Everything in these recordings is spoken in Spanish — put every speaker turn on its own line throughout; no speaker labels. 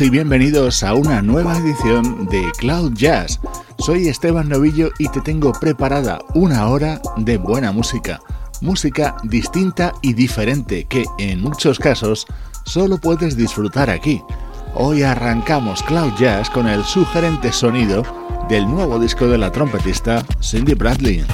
Y bienvenidos a una nueva edición de Cloud Jazz. Soy Esteban Novillo y te tengo preparada una hora de buena música. Música distinta y diferente que en muchos casos solo puedes disfrutar aquí. Hoy arrancamos Cloud Jazz con el sugerente sonido del nuevo disco de la trompetista Cindy Bradley.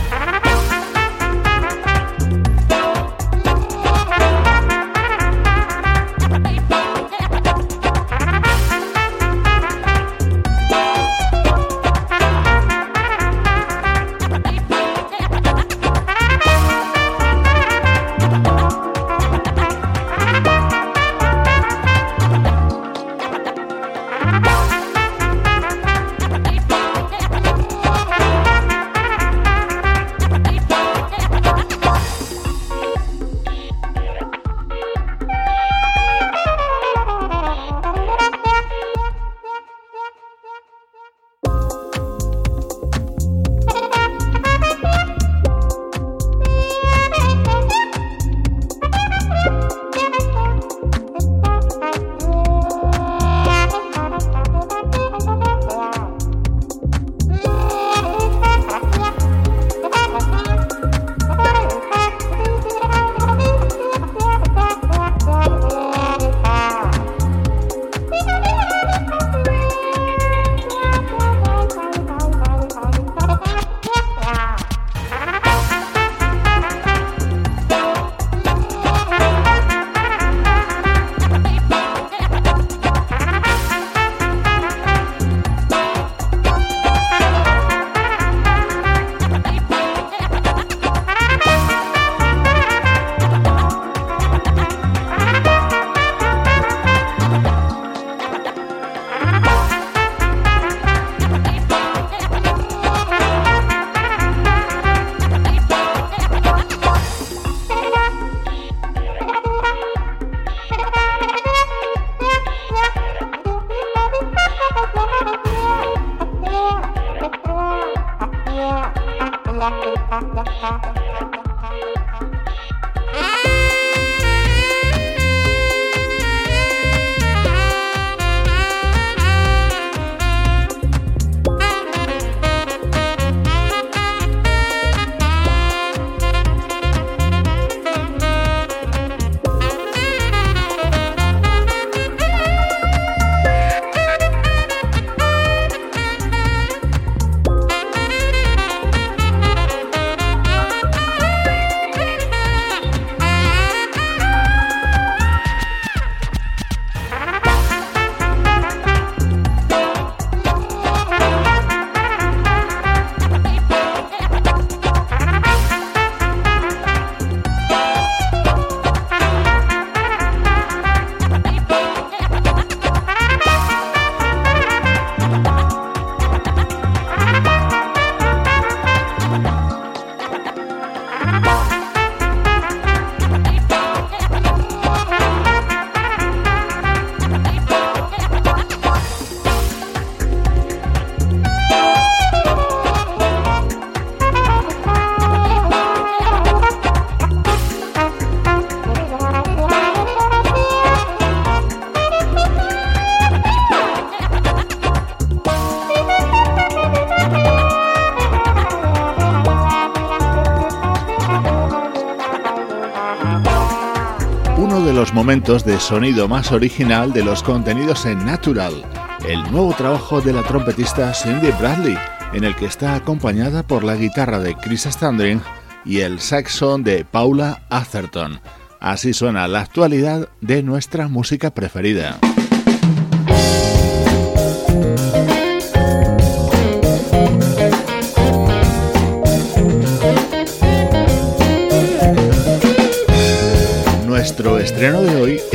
De sonido más original de los contenidos en Natural, el nuevo trabajo de la trompetista Cindy Bradley, en el que está acompañada por la guitarra de Chris Standring y el saxón de Paula Atherton. Así suena la actualidad de nuestra música preferida.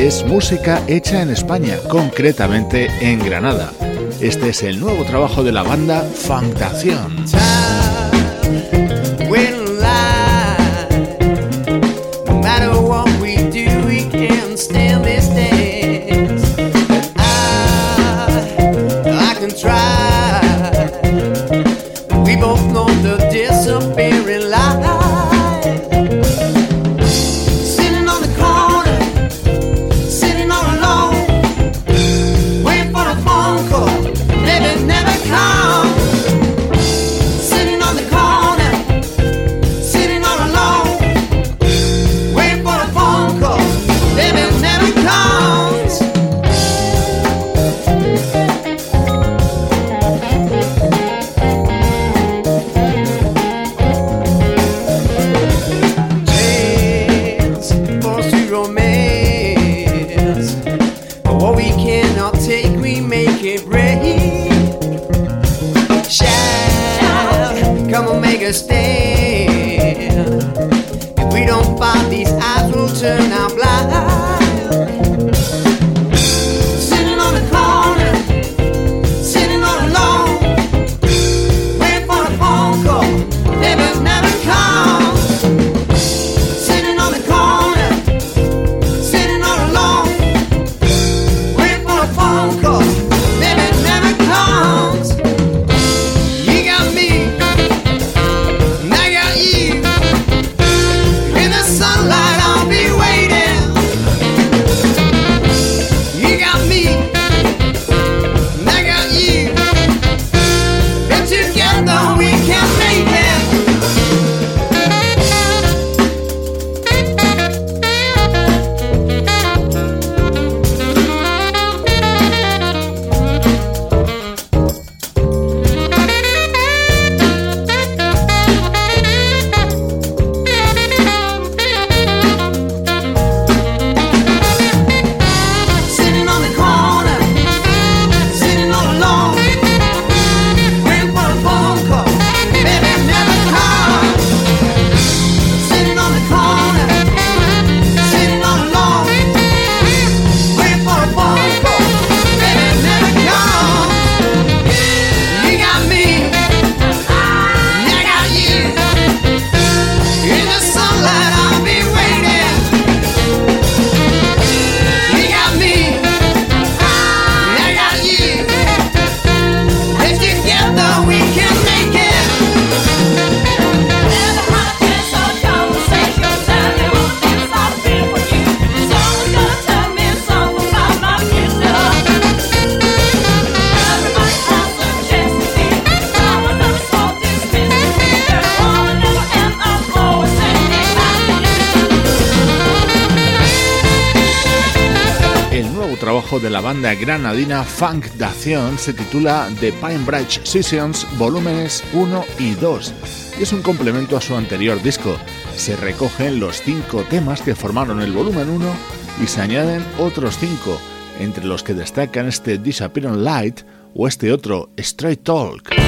Es música hecha en España, concretamente en Granada. Este es el nuevo trabajo de la banda Fantación. De la banda granadina Funk Dación se titula The Pine Bridge Sessions volúmenes 1 y 2 y es un complemento a su anterior disco. Se recogen los cinco temas que formaron el volumen 1 y se añaden otros cinco, entre los que destacan este Disappearing Light o este otro Straight Talk.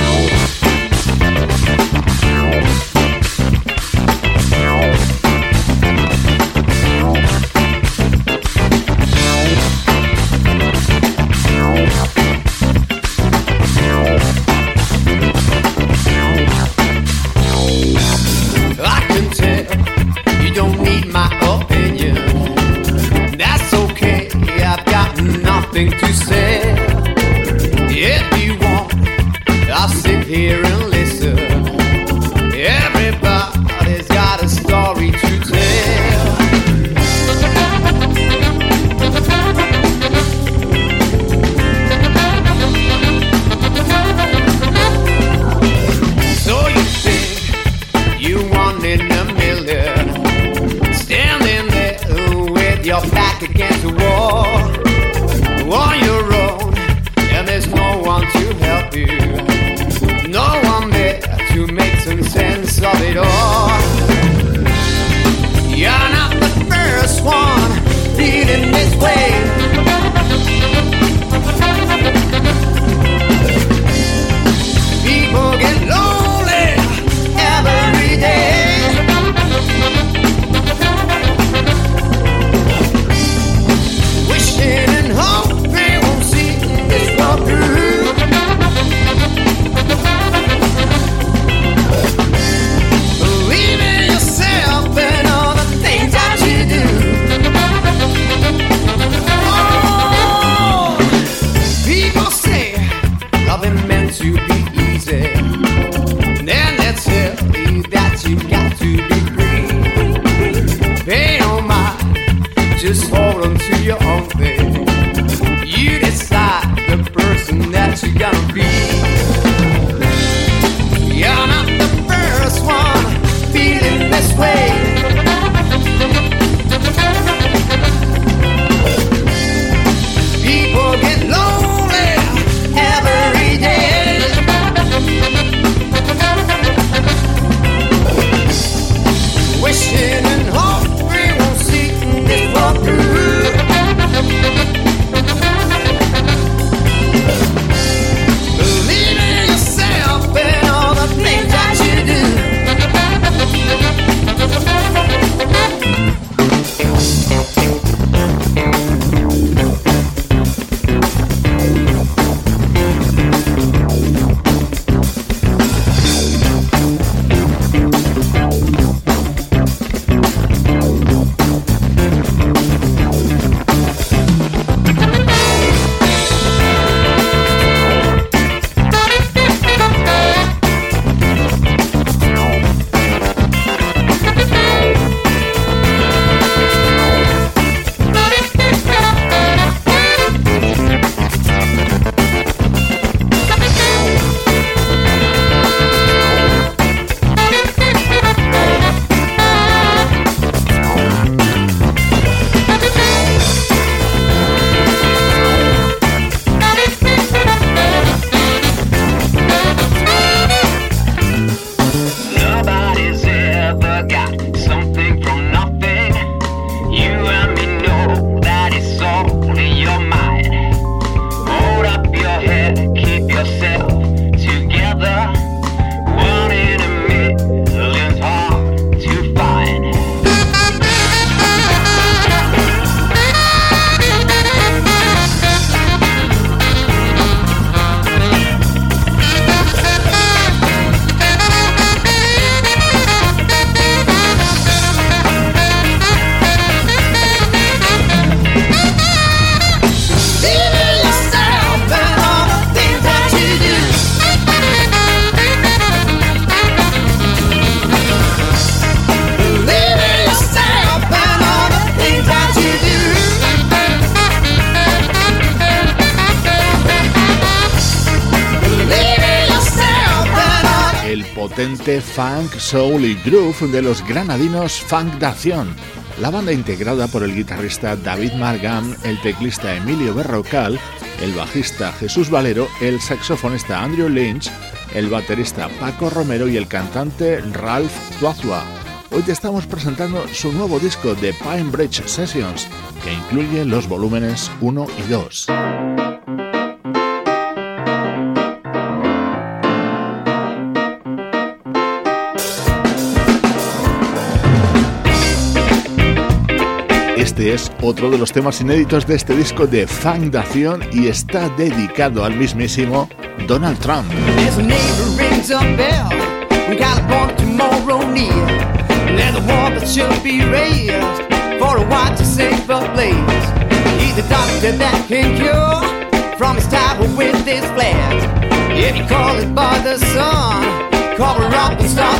on your own, and there's no one to help you,
no one there to make
some sense of it all.
Funk, soul y groove de los granadinos Funk Dación, la banda integrada por el guitarrista David Margam, el teclista Emilio Berrocal, el bajista Jesús Valero, el saxofonista Andrew Lynch, el baterista Paco Romero y el cantante Ralph Tuazua. Hoy te estamos presentando su nuevo disco de Pine Bridge Sessions, que incluye los volúmenes 1 y 2. Otro de los temas inéditos de este disco de Funk Dación y está dedicado al mismísimo Donald Trump.
If you call it by the sun,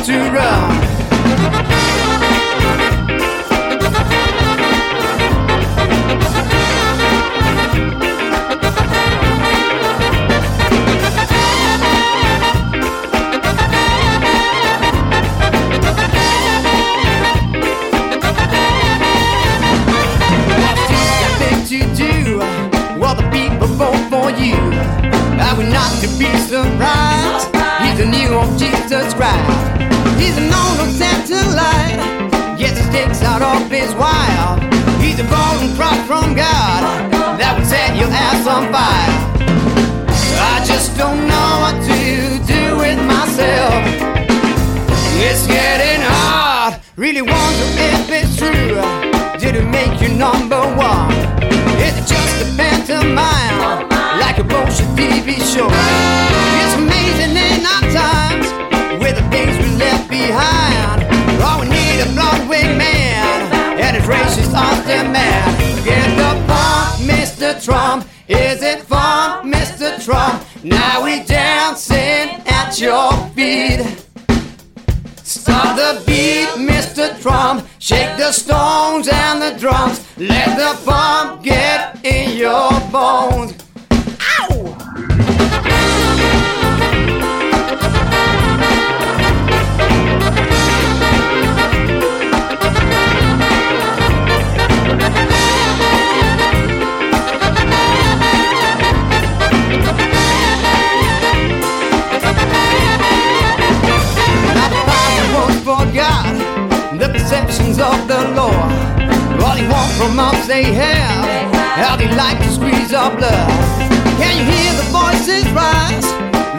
to run. For you. I would not to be surprised. He's the new old Jesus Christ. He's a known satellite. Gets his sticks out of his wire. He's a golden cross from God that would set your ass on fire. I just don't know what to do with myself. It's getting hard. Really wonder if it's true. Did it make you number one? Is it just a pantomime? Get the pump, Mr. Trump. Is it fun, Mr. Trump? Now we dancing at your feet. Stop the beat, Mr. Trump. Shake the stones and the drums. Let the funk get in your bones. Perceptions of the law. All they want from us they have, how they like to squeeze our blood. Can you hear the voices rise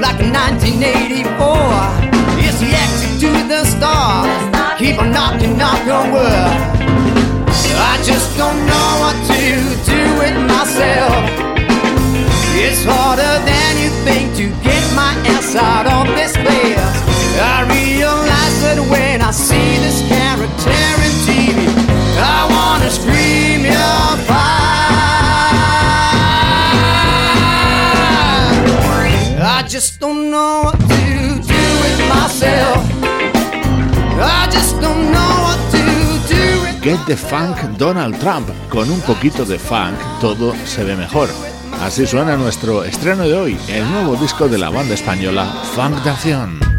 like in 1984? It's the exit to the stars. Keep on knocking, knock on wood. I just don't know what to do with myself. It's harder than you think to get my ass out of this place. I realize that when I see this character in TV, I wanna scream your fire. I just don't know what to do with myself. I just don't know what to do with
Get the Funk Donald Trump. Con un poquito de funk todo se ve mejor. Así suena nuestro estreno de hoy, el nuevo disco de la banda española Funk de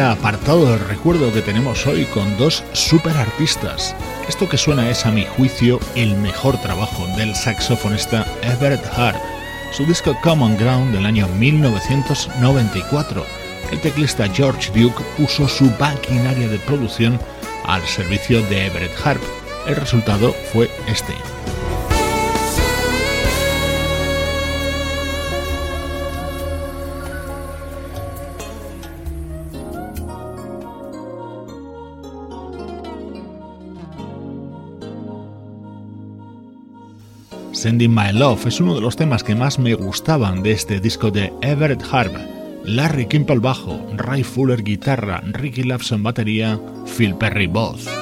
Apartado de recuerdo que tenemos hoy con dos super artistas. Esto que suena es a mi juicio el mejor trabajo del saxofonista Everett Hart, su disco Common Ground del año 1994. El teclista George Duke puso su maquinaria de producción al servicio de Everett Hart. El resultado fue este. Sending My Love es uno de los temas que más me gustaban de este disco de Everett Harp. Larry Kimpel bajo, Ray Fuller guitarra, Ricky Lawson batería, Phil Perry voz.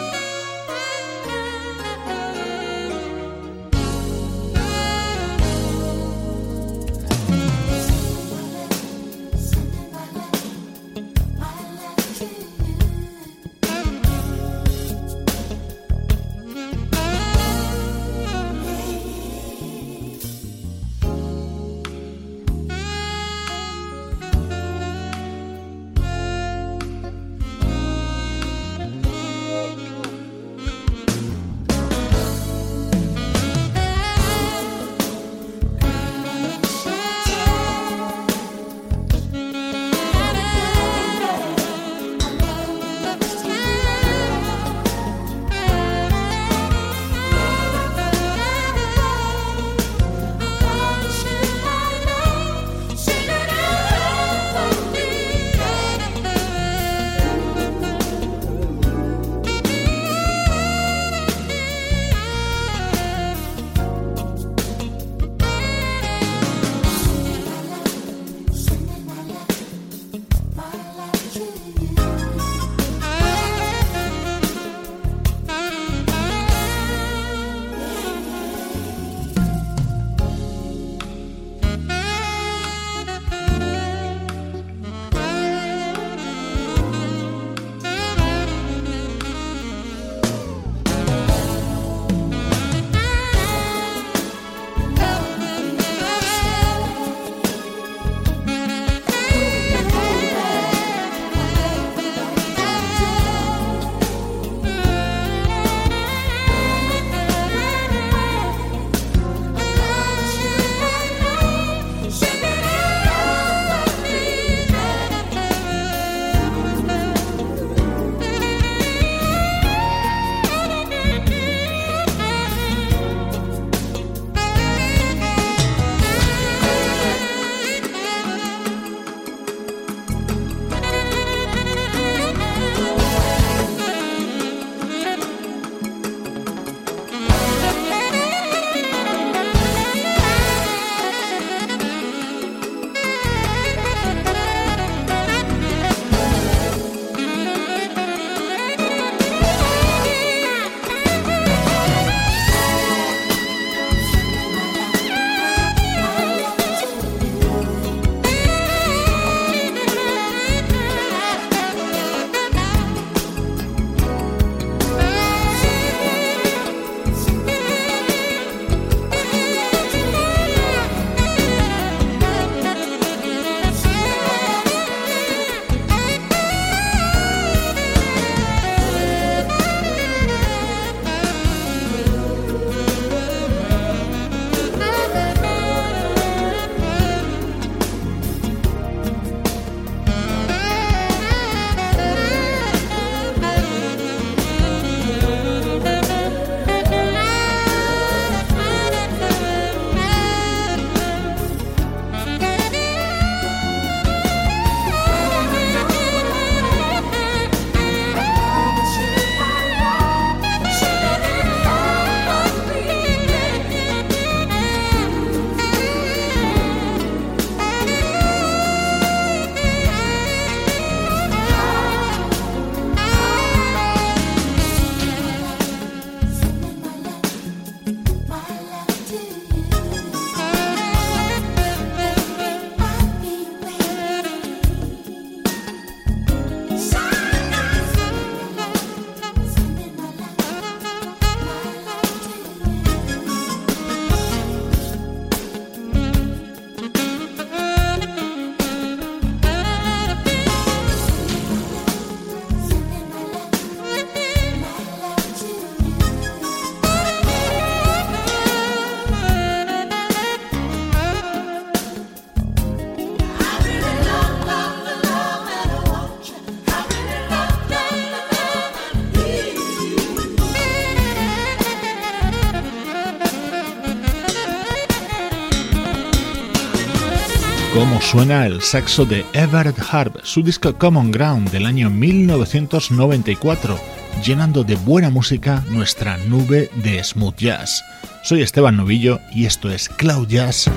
Suena el saxo de Everett Harp, su disco Common Ground del año 1994, llenando de buena música nuestra nube de smooth jazz. Soy Esteban Novillo y esto es Cloud Jazz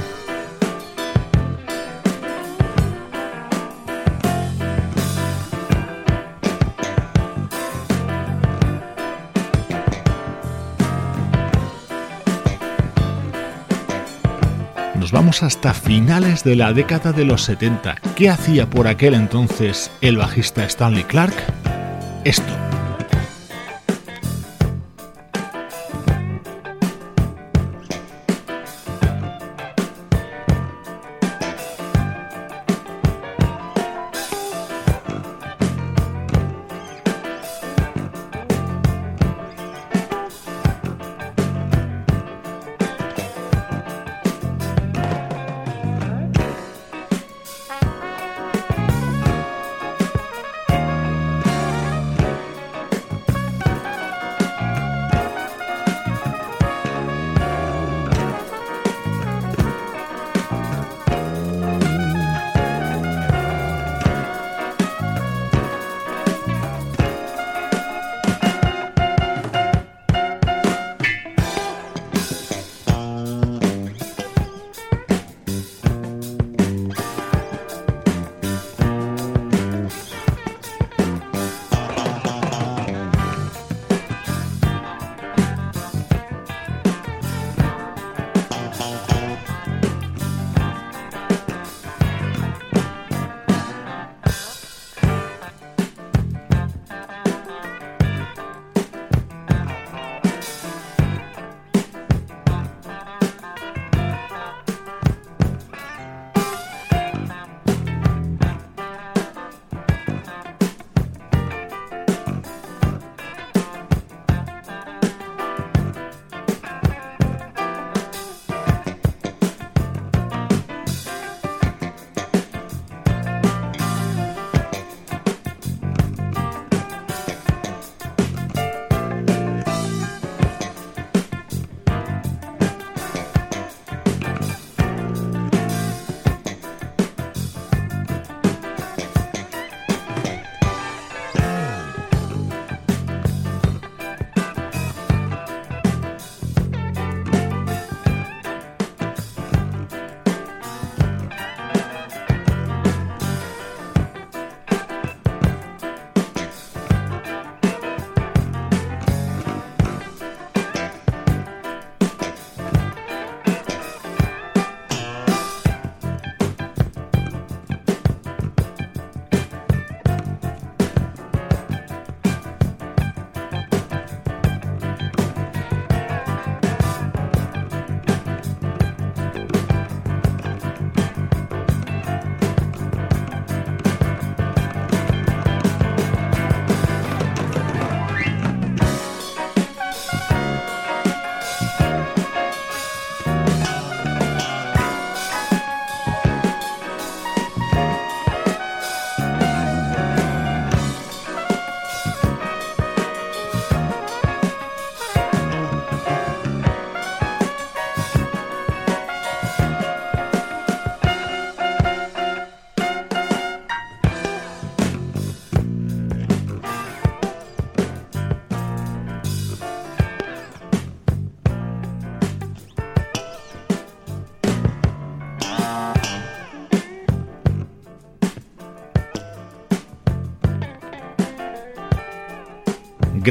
hasta finales de la década de los 70. ¿Qué hacía por aquel entonces el bajista Stanley Clark? Esto.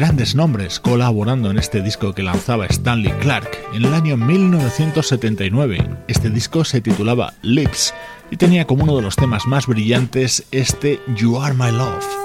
Grandes nombres colaborando en este disco que lanzaba Stanley Clark en el año 1979. Este disco se titulaba Lips y tenía como uno de los temas más brillantes este You Are My Love.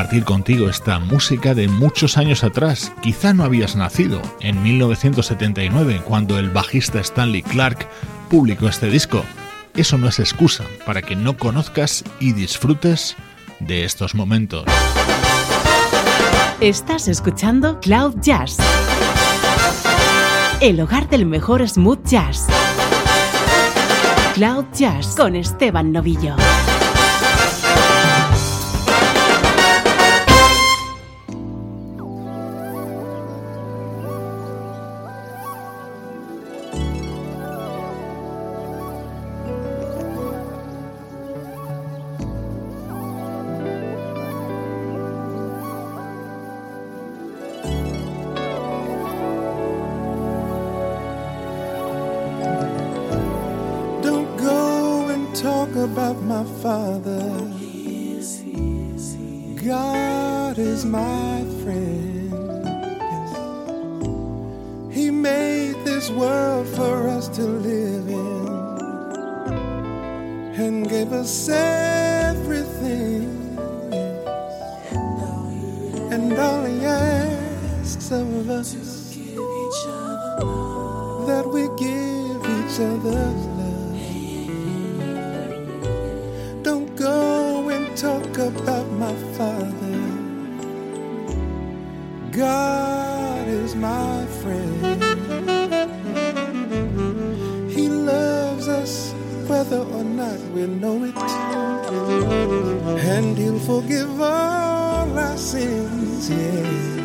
Compartir contigo esta música de muchos años atrás. Quizá no habías nacido en 1979 cuando el bajista Stanley Clark publicó este disco. Eso no es excusa para que no conozcas y disfrutes de estos momentos.
Estás escuchando Cloud Jazz, el hogar del mejor smooth jazz. Cloud Jazz con Esteban Novillo.
Father.
God is my friend. He loves us whether or not we know it. And He'll forgive all our sins, yes.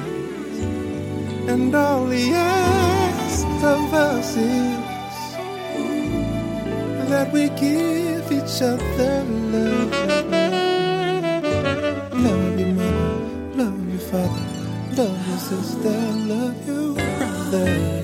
And all He asks of us is that we give each other love. sister, love you, brother.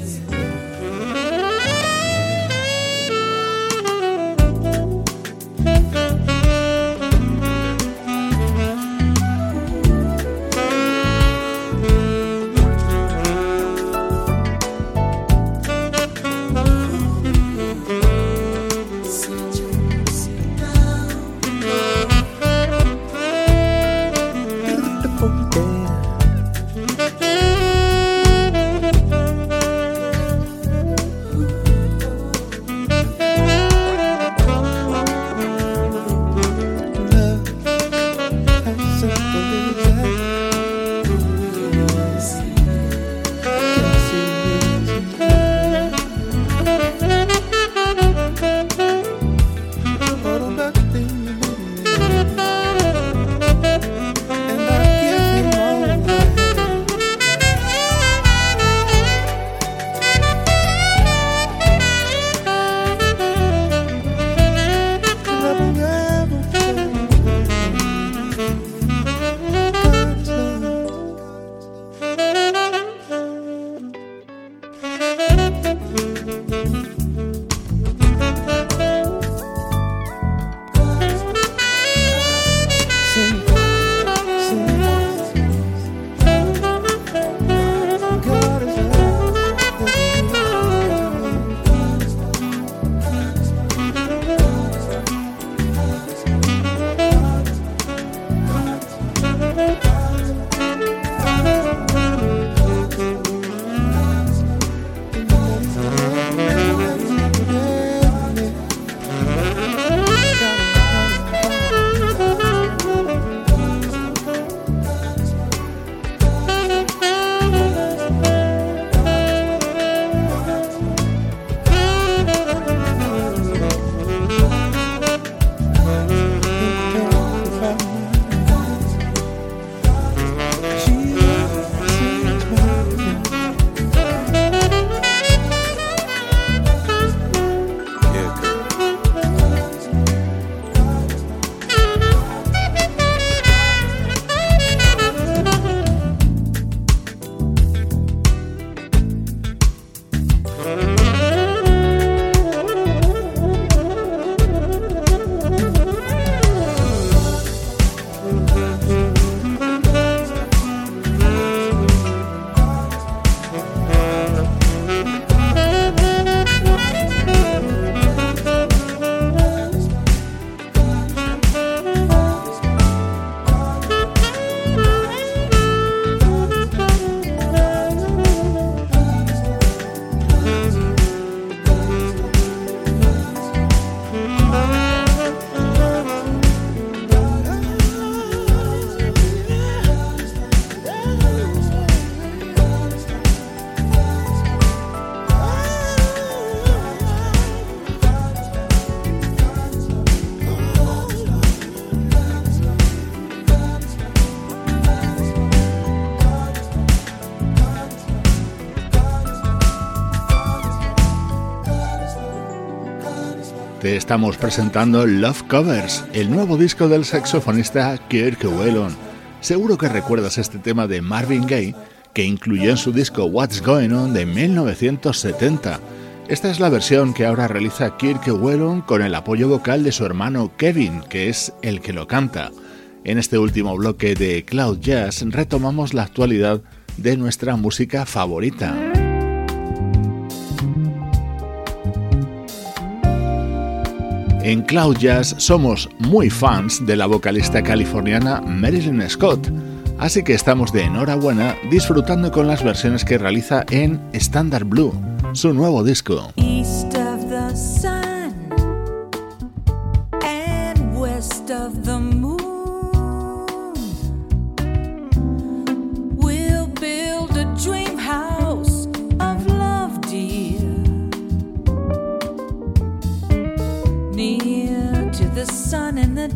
Estamos presentando Love Covers, el nuevo disco del saxofonista Kirk Whelan. Seguro que recuerdas este tema de Marvin Gaye que incluyó en su disco What's Going On de 1970. Esta es la versión que ahora realiza Kirk Whelan con el apoyo vocal de su hermano Kevin, que es el que lo canta. En este último bloque de Cloud Jazz retomamos la actualidad de nuestra música favorita. En Cloud Jazz somos muy fans de la vocalista californiana Marilyn Scott, así que estamos de enhorabuena disfrutando con las versiones que realiza en Standard Blue, su nuevo disco.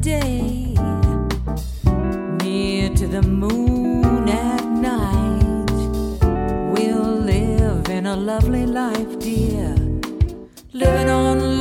Day, near to the moon at night. We'll live in a lovely life, dear, living on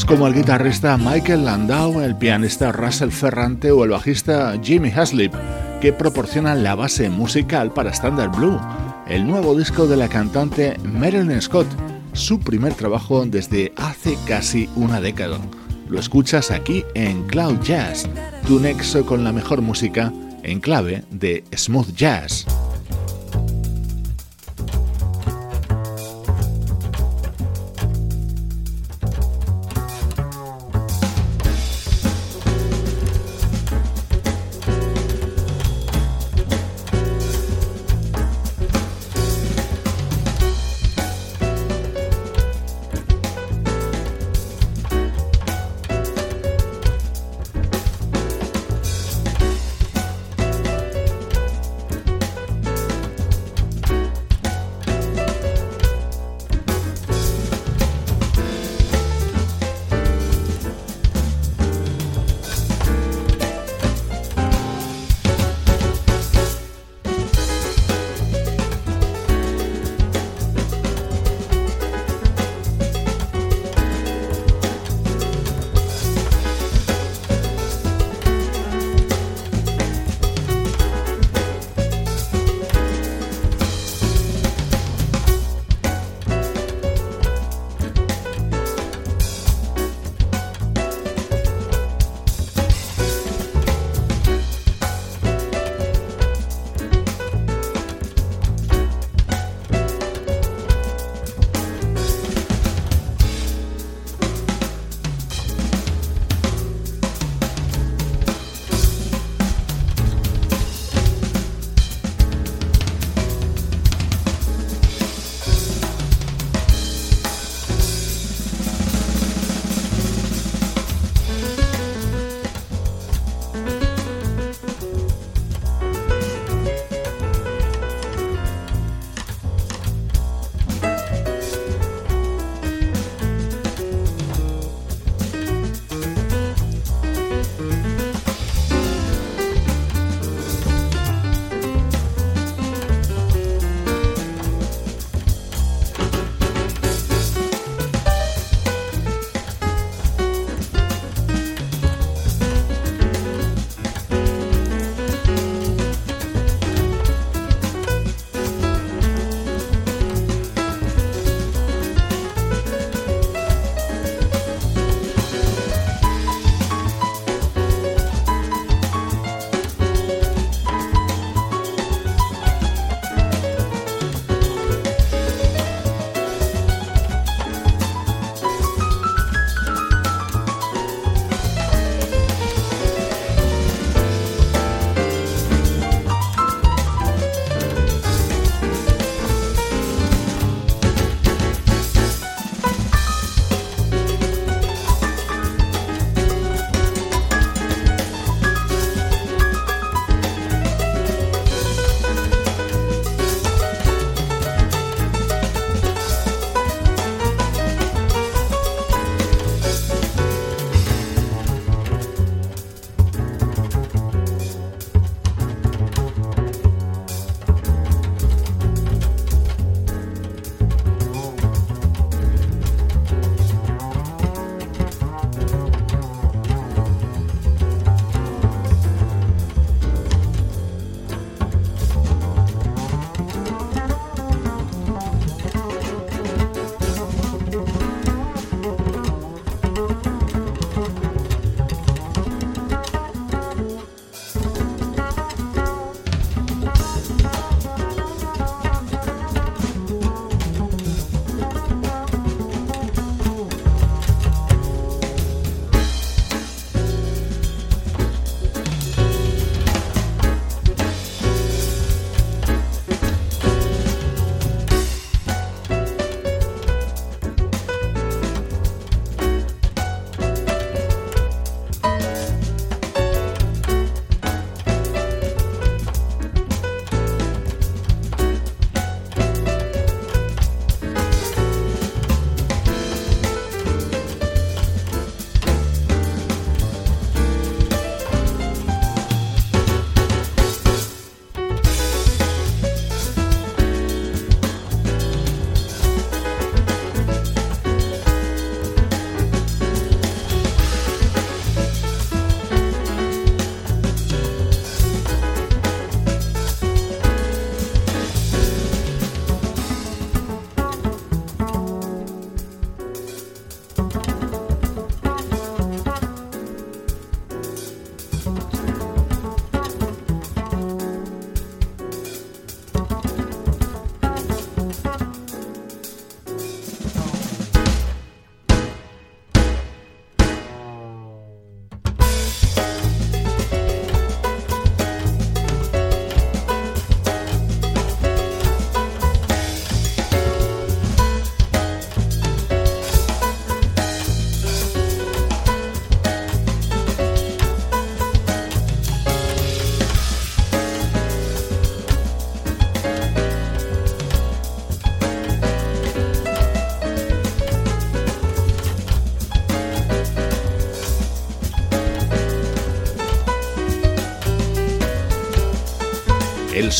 Músicos como el guitarrista Michael Landau, el pianista Russell Ferrante o el bajista Jimmy Haslip, que proporcionan la base musical para Standard Blue, el nuevo disco de la cantante Marilyn Scott, su primer trabajo desde hace casi una década. Lo escuchas aquí en Cloud Jazz, tu nexo con la mejor música en clave de smooth jazz.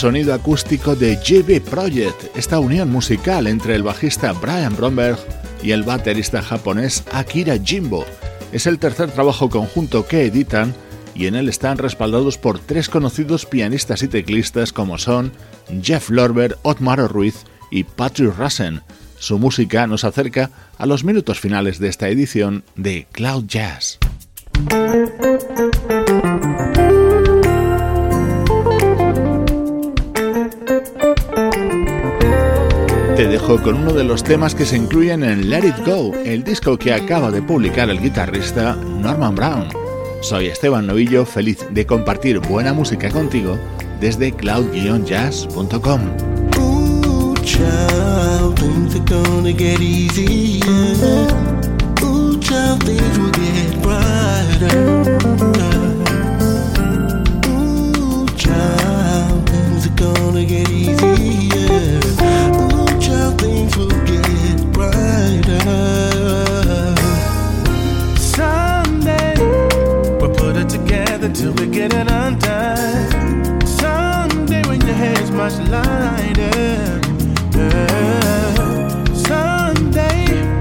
Sonido acústico de GB Project, esta unión musical entre el bajista Brian Bromberg y el baterista japonés Akira Jimbo. Es el tercer trabajo conjunto que editan y en él están respaldados por tres conocidos pianistas y teclistas como son Jeff Lorber, Otmar Ruiz y Patrick Rassen. Su música nos acerca a los minutos finales de esta edición de Cloud Jazz. Te dejo con uno de los temas que se incluyen en Let It Go, el disco que acaba de publicar el guitarrista Norman Brown. Soy Esteban Novillo, feliz de compartir buena música contigo desde cloud-jazz.com.
much lighter. Someday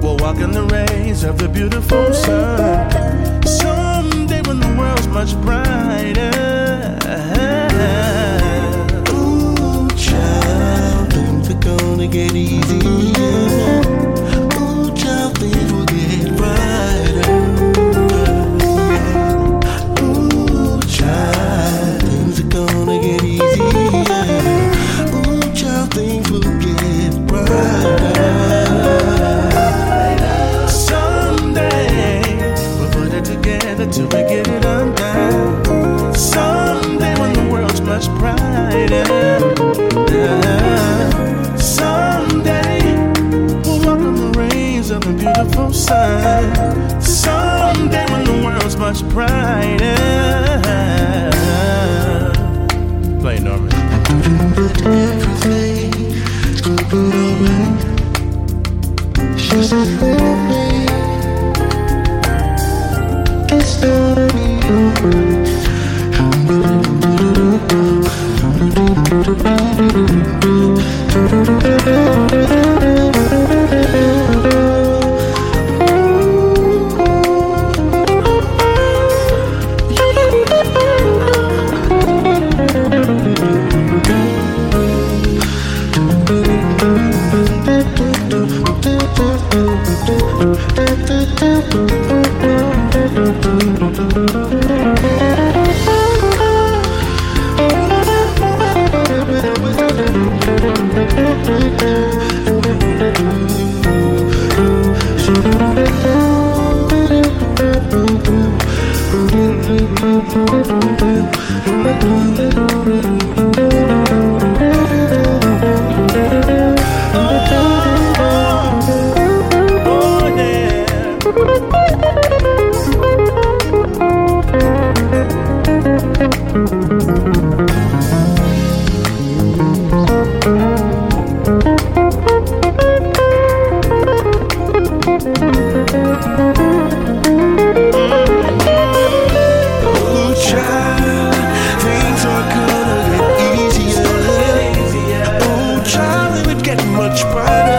we'll walk in the rays of the beautiful sun. Someday when the world's much brighter. Ooh, child, things are gonna get easier. Till we much better.